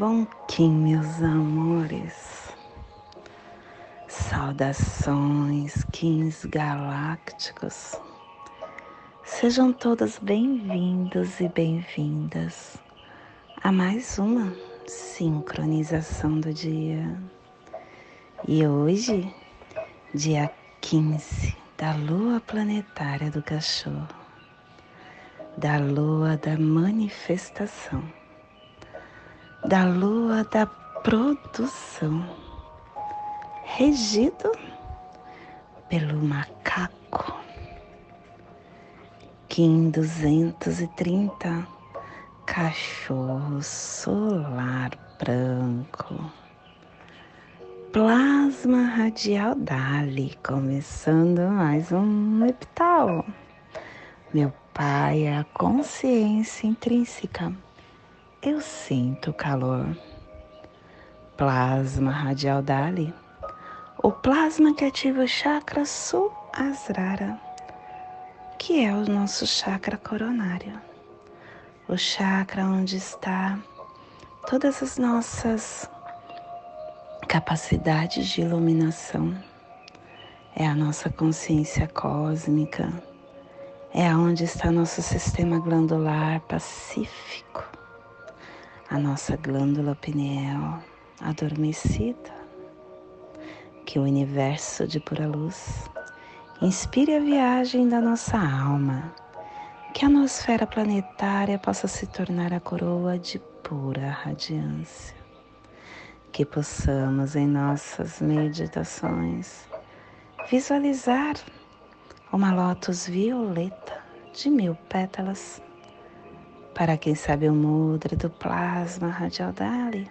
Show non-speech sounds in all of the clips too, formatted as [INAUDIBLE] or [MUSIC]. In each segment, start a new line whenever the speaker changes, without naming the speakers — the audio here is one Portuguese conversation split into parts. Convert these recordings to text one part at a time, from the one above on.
Bom Kim, meus amores. Saudações, Kins galácticos. Sejam todas bem-vindos e bem-vindas a mais uma sincronização do dia. E hoje, dia 15 da lua planetária do cachorro, da lua da manifestação, da lua da produção, regido pelo macaco. Kim 230, cachorro solar branco Plasma radial Dali, começando mais um epital. Meu pai é a consciência intrínseca. Eu sinto calor. Plasma radial Dali, o plasma que ativa o chakra sul asrara, que é o nosso chakra coronário. O chakra onde está todas as nossas capacidade de iluminação, é a nossa consciência cósmica, é onde está nosso sistema glandular pacífico, a nossa glândula pineal adormecida, que o universo de pura luz inspire a viagem da nossa alma, que a nosfera planetária possa se tornar a coroa de pura radiância. Que possamos em nossas meditações visualizar uma lótus violeta de mil pétalas. Para quem sabe o mudra do plasma radial Dali,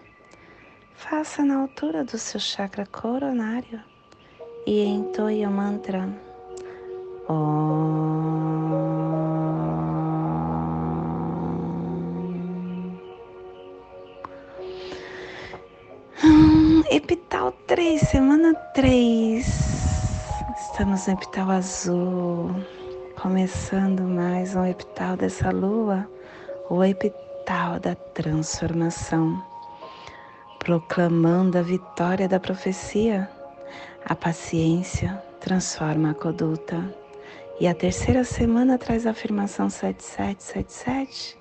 faça na altura do seu chakra coronário e entoie o mantra Om. Epital 3, semana 3. Estamos no epital azul, começando mais um epital dessa lua, o epital da transformação, proclamando a vitória da profecia. A paciência transforma a conduta. E a terceira semana traz a afirmação 7777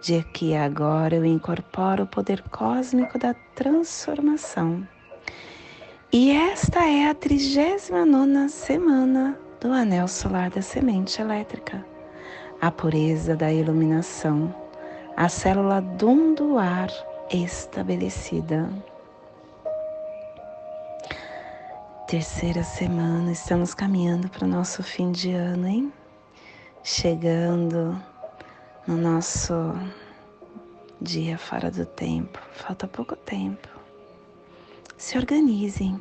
de a agora eu incorporo o poder cósmico da transformação. E esta é a 39 semana do anel solar da semente elétrica, a pureza da iluminação, a célula do ar estabelecida. Terceira semana, estamos caminhando para o nosso fim de ano, hein? Chegando no nosso dia fora do tempo. Falta pouco tempo. Se organizem.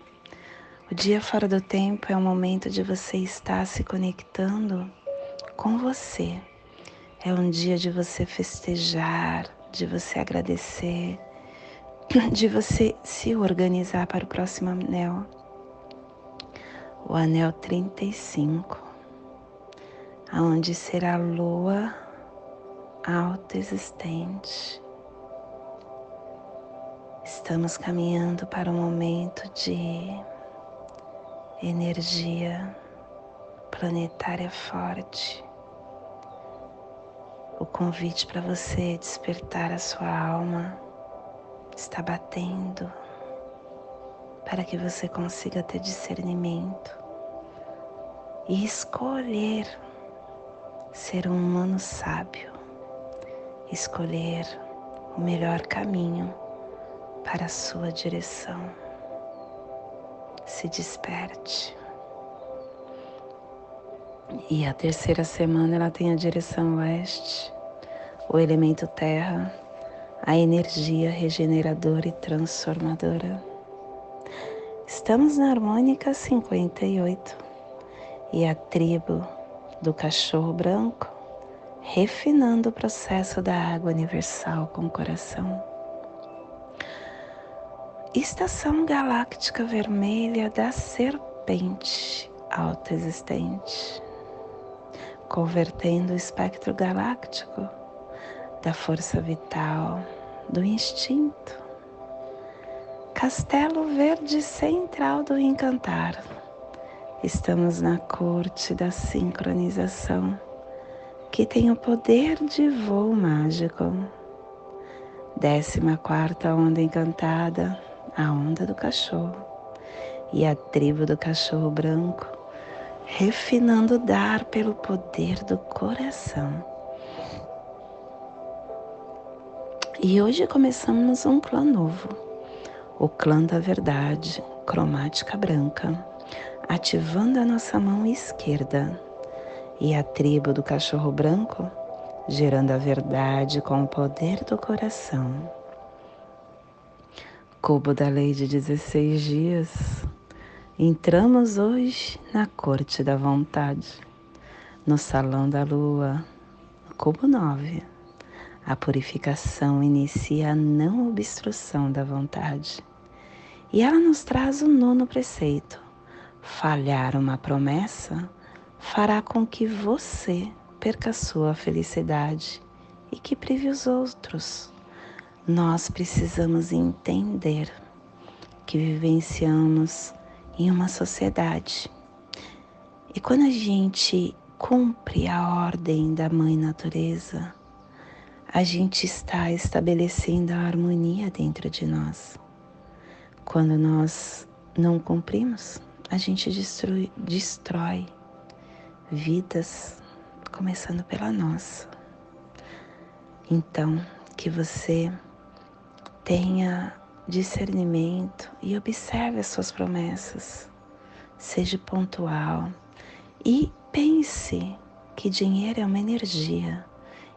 O dia fora do tempo é o momento de você estar se conectando com você. É um dia de você festejar, de você agradecer, [CLEARS THROAT] de você se organizar para o próximo anel. O anel 35, aonde será a lua autoexistente. Estamos caminhando para um momento de energia planetária forte. O convite para você despertar a sua alma está batendo para que você consiga ter discernimento e escolher ser um humano sábio escolher o melhor caminho para a sua direção. Se desperte. E a terceira semana ela tem a direção oeste, o elemento terra, a energia regeneradora e transformadora. Estamos na harmônica 58 e a tribo do cachorro branco refinando o processo da água universal com o coração. Estação galáctica vermelha da serpente autoexistente. Convertendo o espectro galáctico da força vital, do instinto. Castelo Verde Central do Encantar. Estamos na corte da sincronização, que tem o poder de voo mágico. Décima quarta onda encantada, a onda do cachorro. E a tribo do cachorro branco, refinando o dar pelo poder do coração. E hoje começamos um clã novo, o clã da verdade, cromática branca, ativando a nossa mão esquerda, e a tribo do cachorro branco, gerando a verdade com o poder do coração. Cubo da lei de 16 dias, entramos hoje na corte da vontade, no salão da lua, cubo 9 a purificação inicia a não obstrução da vontade. E ela nos traz o nono preceito. Falhar uma promessa fará com que você perca sua felicidade e que prive os outros. Nós precisamos entender que vivenciamos em uma sociedade. E quando a gente cumpre a ordem da Mãe Natureza, a gente está estabelecendo a harmonia dentro de nós. Quando nós não cumprimos, a gente destrói, destrói vidas, começando pela nossa. Então, que você tenha discernimento e observe as suas promessas. Seja pontual e pense que dinheiro é uma energia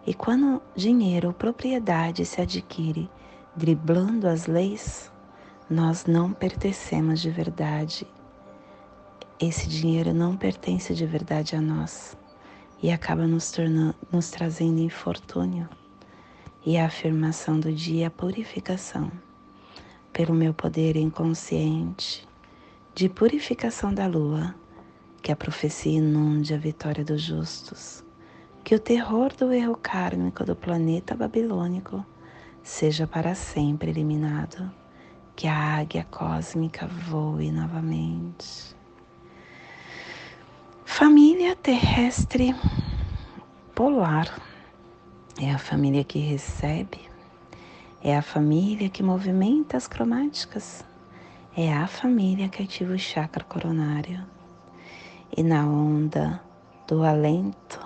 e quando dinheiro ou propriedade se adquire driblando as leis, nós não pertencemos de verdade. Esse dinheiro não pertence de verdade a nós e acaba nos tornando, nos trazendo infortúnio. E a afirmação do dia é a purificação, pelo meu poder inconsciente, de purificação da lua, que a profecia inunde a vitória dos justos que o terror do erro kármico do planeta babilônico seja para sempre eliminado, que a águia cósmica voe novamente. Família terrestre polar é a família que recebe, é a família que movimenta as cromáticas, é a família que ativa o chakra coronário. E na onda do alento,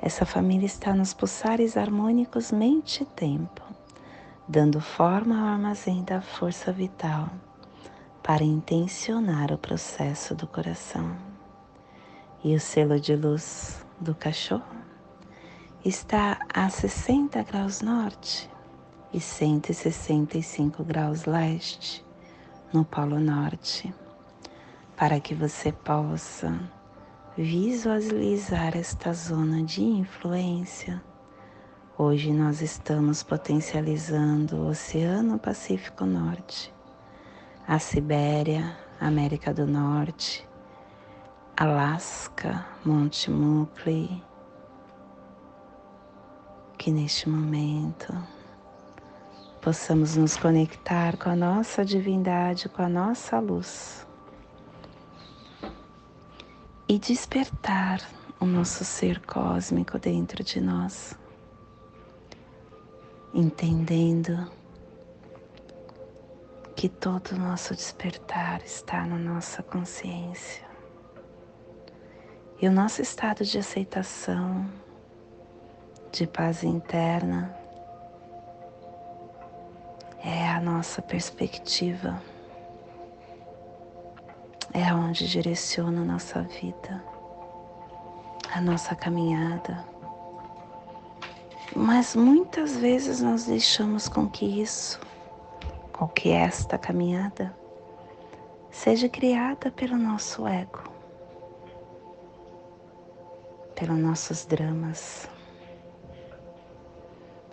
essa família está nos pulsares harmônicos mente e tempo, dando forma ao armazém da força vital para intencionar o processo do coração. E o selo de luz do cachorro está a 60 graus norte e 165 graus leste no Polo Norte, para que você possa visualizar esta zona de influência. Hoje nós estamos potencializando o Oceano Pacífico Norte, a Sibéria, América do Norte, Alasca, Monte Muckley, que neste momento possamos nos conectar com a nossa divindade, com a nossa luz e despertar o nosso ser cósmico dentro de nós, entendendo que todo o nosso despertar está na nossa consciência. E o nosso estado de aceitação, de paz interna, é a nossa perspectiva é onde direciona a nossa vida, a nossa caminhada. Mas muitas vezes nós deixamos com que isso, com que esta caminhada, seja criada pelo nosso ego, pelos nossos dramas.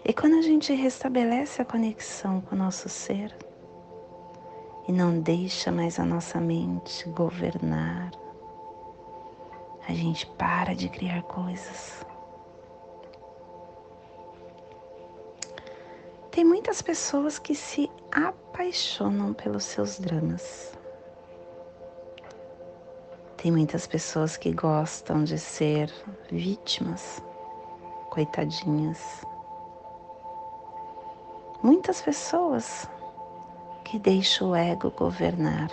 E quando a gente restabelece a conexão com o nosso ser, e não deixa mais a nossa mente governar. a gente para de criar coisas. Tem muitas pessoas que se apaixonam pelos seus dramas. Tem muitas pessoas que gostam de ser vítimas, coitadinhas. Muitas pessoas que deixam o ego governar,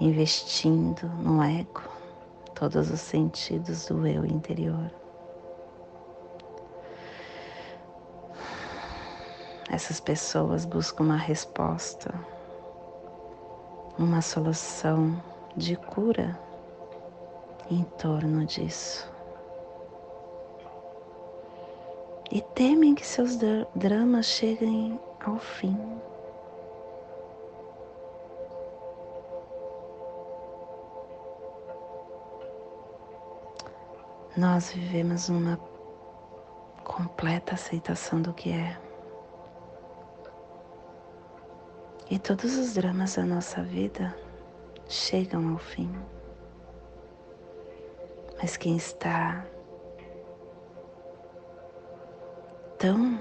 investindo no ego todos os sentidos do eu interior. Essas pessoas buscam uma resposta, uma solução de cura em torno disso. E temem que seus dramas cheguem ao fim. Nós vivemos uma completa aceitação do que é. E todos os dramas da nossa vida chegam ao fim. Mas quem está tão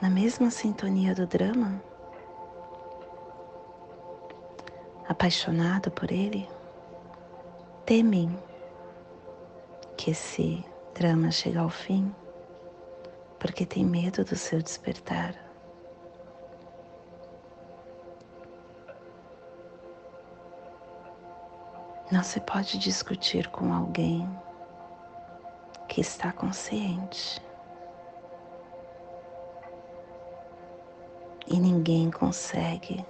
na mesma sintonia do drama, apaixonado por ele, temem que esse drama chegue ao fim, porque tem medo do seu despertar. Não se pode discutir com alguém que está consciente. E ninguém consegue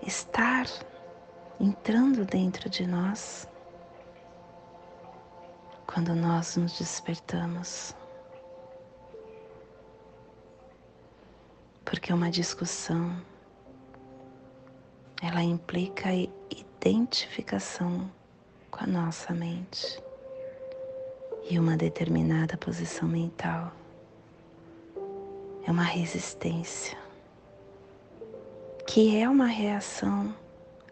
estar entrando dentro de nós quando nós nos despertamos. porque uma discussão ela implica identificação com a nossa mente e uma determinada posição mental. É uma resistência que é uma reação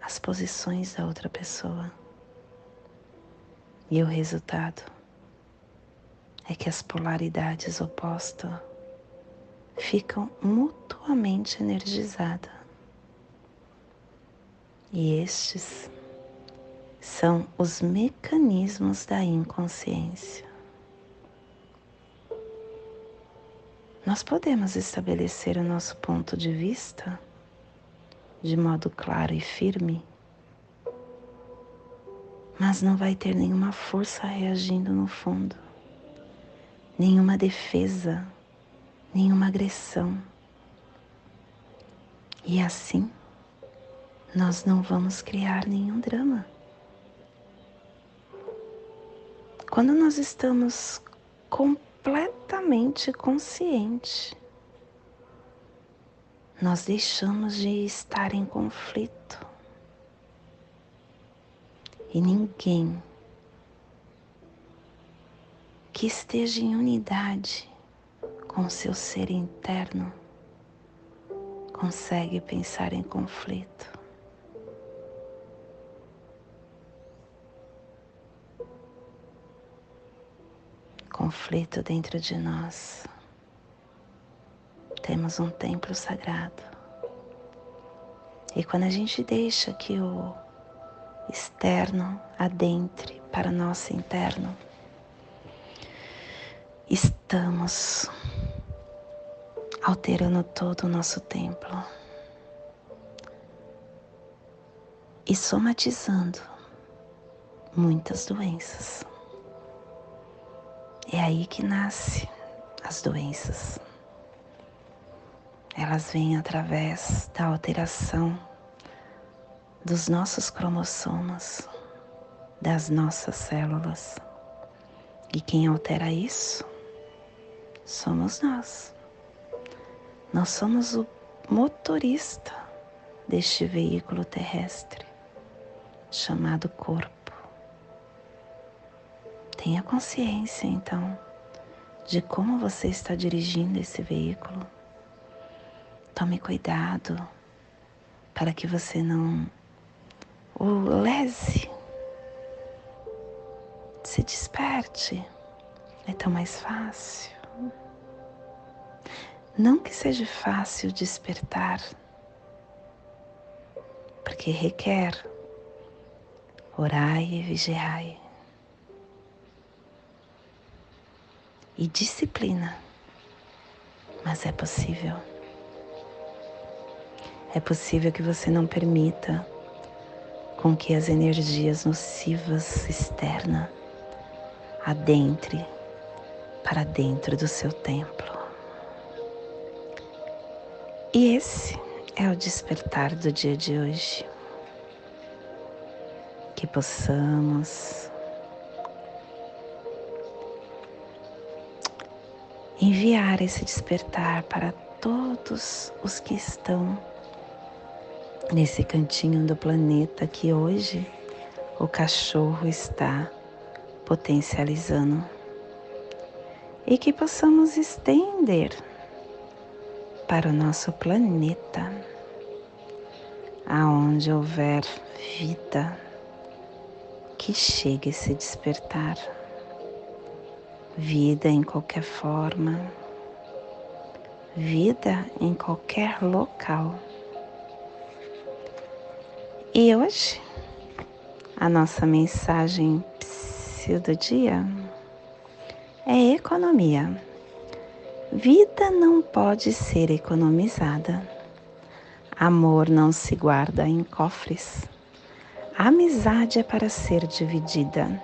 às posições da outra pessoa. E o resultado é que as polaridades opostas ficam mutuamente energizadas. E estes são os mecanismos da inconsciência. Nós podemos estabelecer o nosso ponto de vista de modo claro e firme, mas não vai ter nenhuma força reagindo no fundo, nenhuma defesa nenhuma agressão. E assim, nós não vamos criar nenhum drama. Quando nós estamos completamente conscientes, nós deixamos de estar em conflito. E ninguém que esteja em unidade com seu ser interno, consegue pensar em conflito. Conflito dentro de nós. Temos um templo sagrado. E quando a gente deixa que o externo adentre para nosso interno, estamos alterando todo o nosso templo e somatizando muitas doenças. É aí que nasce as doenças. Elas vêm através da alteração dos nossos cromossomos, das nossas células. E quem altera isso somos nós. Nós somos o motorista deste veículo terrestre chamado corpo. Tenha consciência então de como você está dirigindo esse veículo. Tome cuidado para que você não o lese. Se desperte, é tão mais fácil. Não que seja fácil despertar, porque requer orai e vigiai. E disciplina, mas é possível. É possível que você não permita com que as energias nocivas externas adentre para dentro do seu templo. E esse é o despertar do dia de hoje. Que possamos enviar esse despertar para todos os que estão nesse cantinho do planeta que hoje o cachorro está potencializando e que possamos estender para o nosso planeta, aonde houver vida, que chegue se despertar. Vida em qualquer forma, vida em qualquer local. E hoje, a nossa mensagem do dia é economia. Vida não pode ser economizada. Amor não se guarda em cofres. amizade é para ser dividida.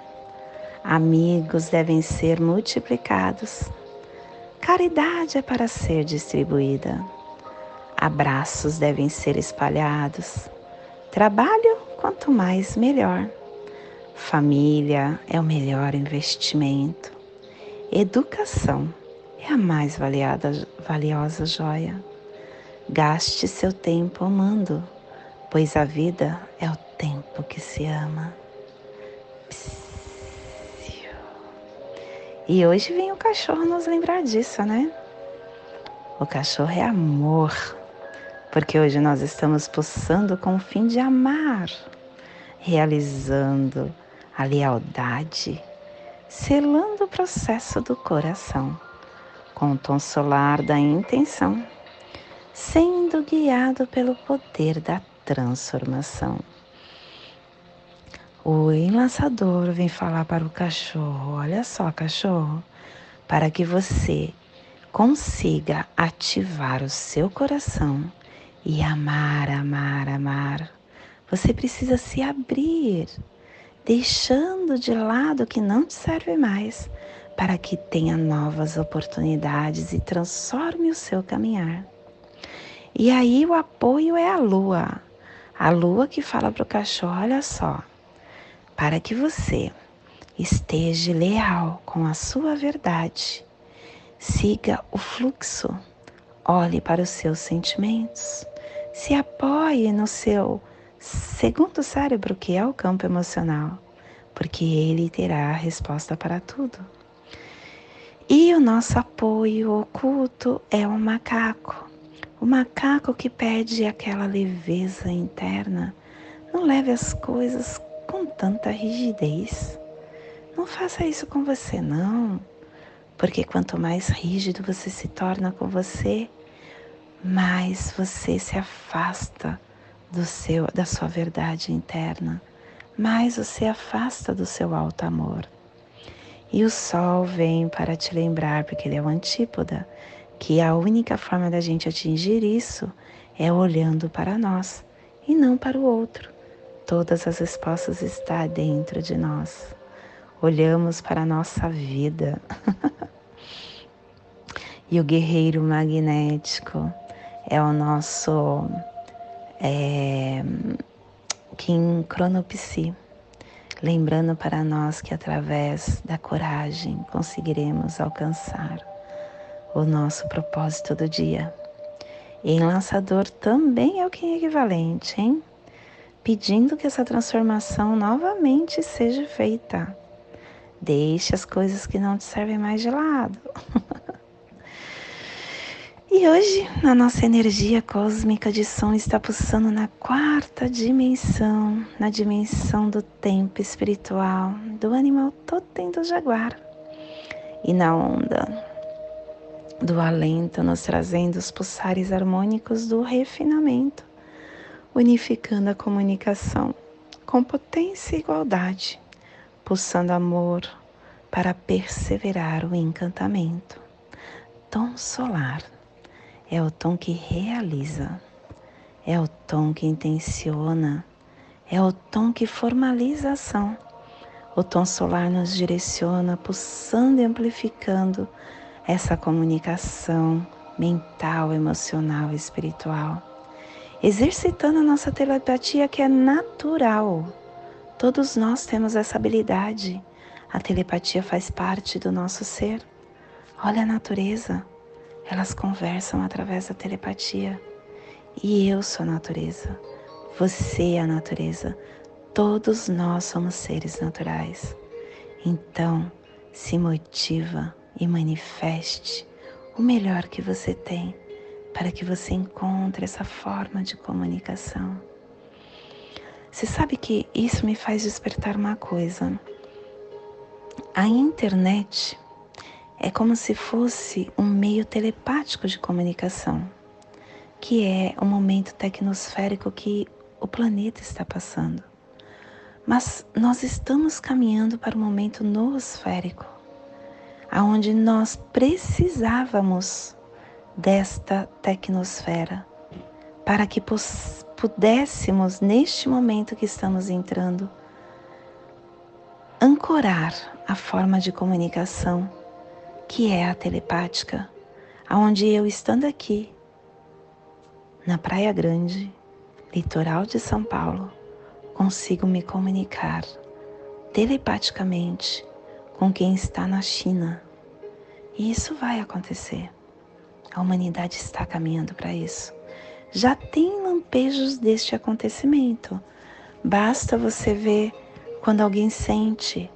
Amigos devem ser multiplicados. Caridade é para ser distribuída. Abraços devem ser espalhados. Trabalho, quanto mais, melhor. Família é o melhor investimento. Educação é a mais valiada, valiosa joia. Gaste seu tempo amando, pois a vida é o tempo que se ama. E hoje vem o cachorro nos lembrar disso, né? O cachorro é amor, porque hoje nós estamos pulsando com o fim de amar, realizando a lealdade, selando o processo do coração com o tom solar da intenção, sendo guiado pelo poder da transformação. O enlaçador vem falar para o cachorro: olha só, cachorro, para que você consiga ativar o seu coração e amar, amar, amar, você precisa se abrir, deixando de lado o que não te serve mais para que tenha novas oportunidades e transforme o seu caminhar. E aí o apoio é a lua. A lua que fala para o cachorro: olha só, para que você esteja leal com a sua verdade, siga o fluxo, olhe para os seus sentimentos, se apoie no seu segundo cérebro, que é o campo emocional, porque ele terá a resposta para tudo. E o nosso apoio oculto é o macaco. O macaco que pede aquela leveza interna. Não leve as coisas com tanta rigidez. Não faça isso com você, não. Porque quanto mais rígido você se torna com você, mais você se afasta do seu, da sua verdade interna, mais você afasta do seu alto amor. E o sol vem para te lembrar, porque ele é o antípoda, que a única forma da gente atingir isso é olhando para nós e não para o outro. Todas as respostas estão dentro de nós. Olhamos para a nossa vida. [LAUGHS] e o guerreiro magnético é o nosso é, Kim Cronopsi lembrando para nós que através da coragem conseguiremos alcançar o nosso propósito do dia. E em lançador também é o que é equivalente, hein? Pedindo que essa transformação novamente seja feita. Deixe as coisas que não te servem mais de lado. [LAUGHS] E hoje, a nossa energia cósmica de som está pulsando na quarta dimensão, na dimensão do tempo espiritual, do animal totem do jaguar. E na onda do alento, nos trazendo os pulsares harmônicos do refinamento, unificando a comunicação com potência e igualdade, pulsando amor para perseverar o encantamento. Tom solar é o tom que realiza, é o tom que intenciona, é o tom que formaliza a ação. O tom solar nos direciona, pulsando e amplificando essa comunicação mental, emocional e espiritual. Exercitando a nossa telepatia que é natural. Todos nós temos essa habilidade. A telepatia faz parte do nosso ser. Olha a natureza. Elas conversam através da telepatia. E eu sou a natureza. Você é a natureza. Todos nós somos seres naturais. Então, se motiva e manifeste o melhor que você tem para que você encontre essa forma de comunicação. Você sabe que isso me faz despertar uma coisa. A internet é como se fosse um meio telepático de comunicação, que é o momento tecnosférico que o planeta está passando. Mas nós estamos caminhando para o momento noosférico, aonde nós precisávamos desta tecnosfera para que pudéssemos, neste momento que estamos entrando, ancorar a forma de comunicação que é a telepática, aonde eu estando aqui na Praia Grande, litoral de São Paulo, consigo me comunicar telepaticamente com quem está na China. E isso vai acontecer. A humanidade está caminhando para isso. Já tem lampejos deste acontecimento. Basta você ver quando alguém sente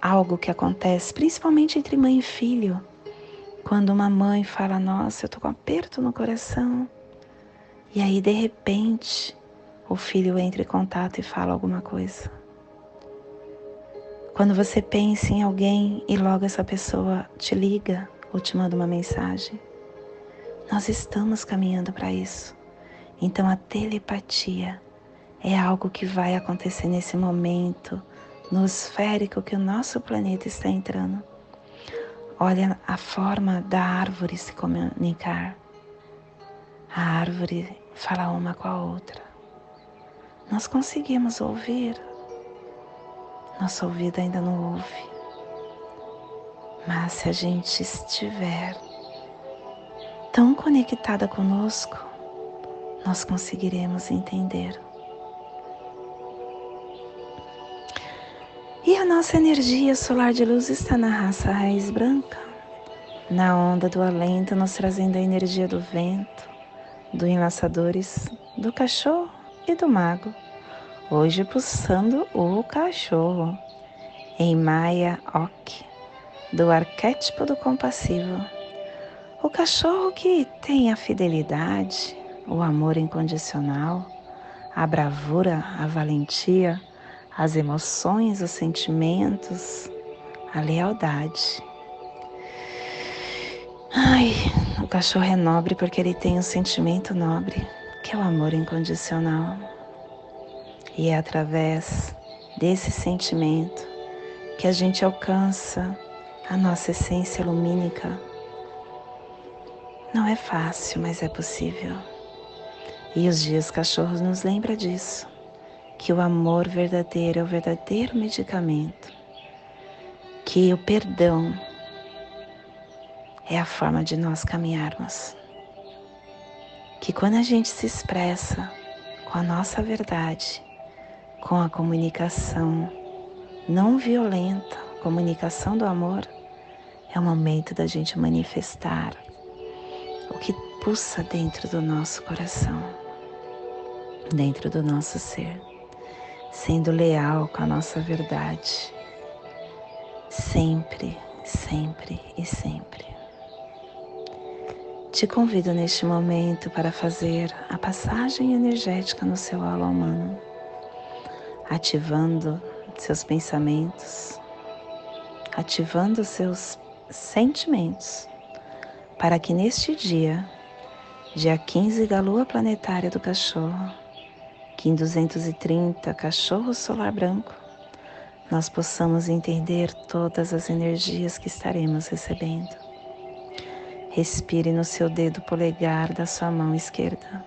algo que acontece, principalmente entre mãe e filho. Quando uma mãe fala, nossa, eu tô com um aperto no coração. E aí, de repente, o filho entra em contato e fala alguma coisa. Quando você pensa em alguém e logo essa pessoa te liga ou te manda uma mensagem, nós estamos caminhando para isso. Então a telepatia é algo que vai acontecer nesse momento no esférico que o nosso planeta está entrando. Olha a forma da árvore se comunicar. A árvore fala uma com a outra. Nós conseguimos ouvir. Nosso ouvido ainda não ouve. Mas se a gente estiver tão conectada conosco, nós conseguiremos entender. E a nossa energia solar de luz está na raça raiz branca, na onda do alento, nos trazendo a energia do vento, do enlaçadores, do cachorro e do mago. Hoje pulsando o cachorro, em Maya Ok, do arquétipo do compassivo. O cachorro que tem a fidelidade, o amor incondicional, a bravura, a valentia, as emoções, os sentimentos, a lealdade. Ai, o cachorro é nobre porque ele tem um sentimento nobre, que é o amor incondicional. E é através desse sentimento que a gente alcança a nossa essência lumínica. Não é fácil, mas é possível. E os dias cachorros nos lembra disso que o amor verdadeiro é o verdadeiro medicamento, que o perdão é a forma de nós caminharmos. Que quando a gente se expressa com a nossa verdade, com a comunicação não violenta, comunicação do amor, é o momento da gente manifestar o que pulsa dentro do nosso coração, dentro do nosso ser sendo leal com a nossa verdade, sempre, sempre e sempre. Te convido neste momento para fazer a passagem energética no seu aula humano, ativando seus pensamentos, ativando seus sentimentos, para que neste dia, dia 15 da lua planetária do cachorro, Kim 230, cachorro solar branco, nós possamos entender todas as energias que estaremos recebendo. Respire no seu dedo polegar da sua mão esquerda.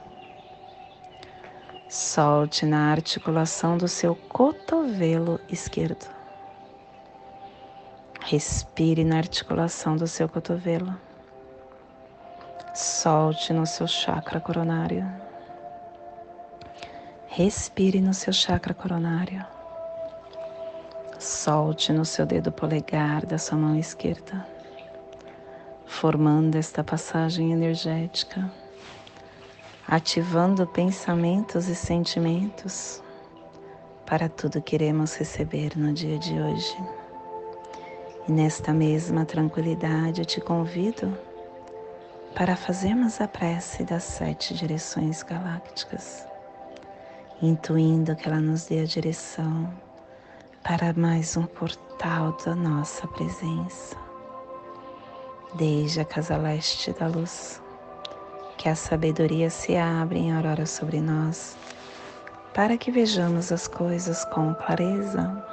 Solte na articulação do seu cotovelo esquerdo. Respire na articulação do seu cotovelo. Solte no seu chakra coronário. Respire no seu chakra coronário. Solte no seu dedo polegar da sua mão esquerda formando esta passagem energética, ativando pensamentos e sentimentos para tudo que iremos receber no dia de hoje. E nesta mesma tranquilidade eu te convido para fazermos a prece das sete direções galácticas, intuindo que ela nos dê a direção para mais um portal da nossa presença desde a casa leste da luz, que a sabedoria se abre em aurora sobre nós, para que vejamos as coisas com clareza.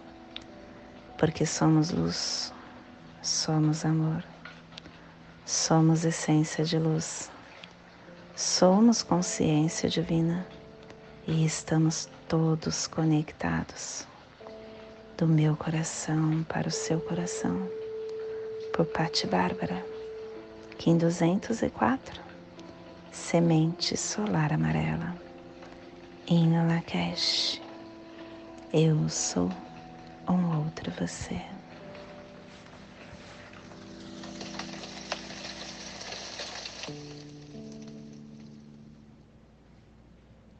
porque somos luz, somos amor, somos essência de luz, somos consciência divina e estamos todos conectados do meu coração para o seu coração. Por Patti Bárbara, Kim 204, Semente Solar Amarela, em Lakesh, eu sou um outro você.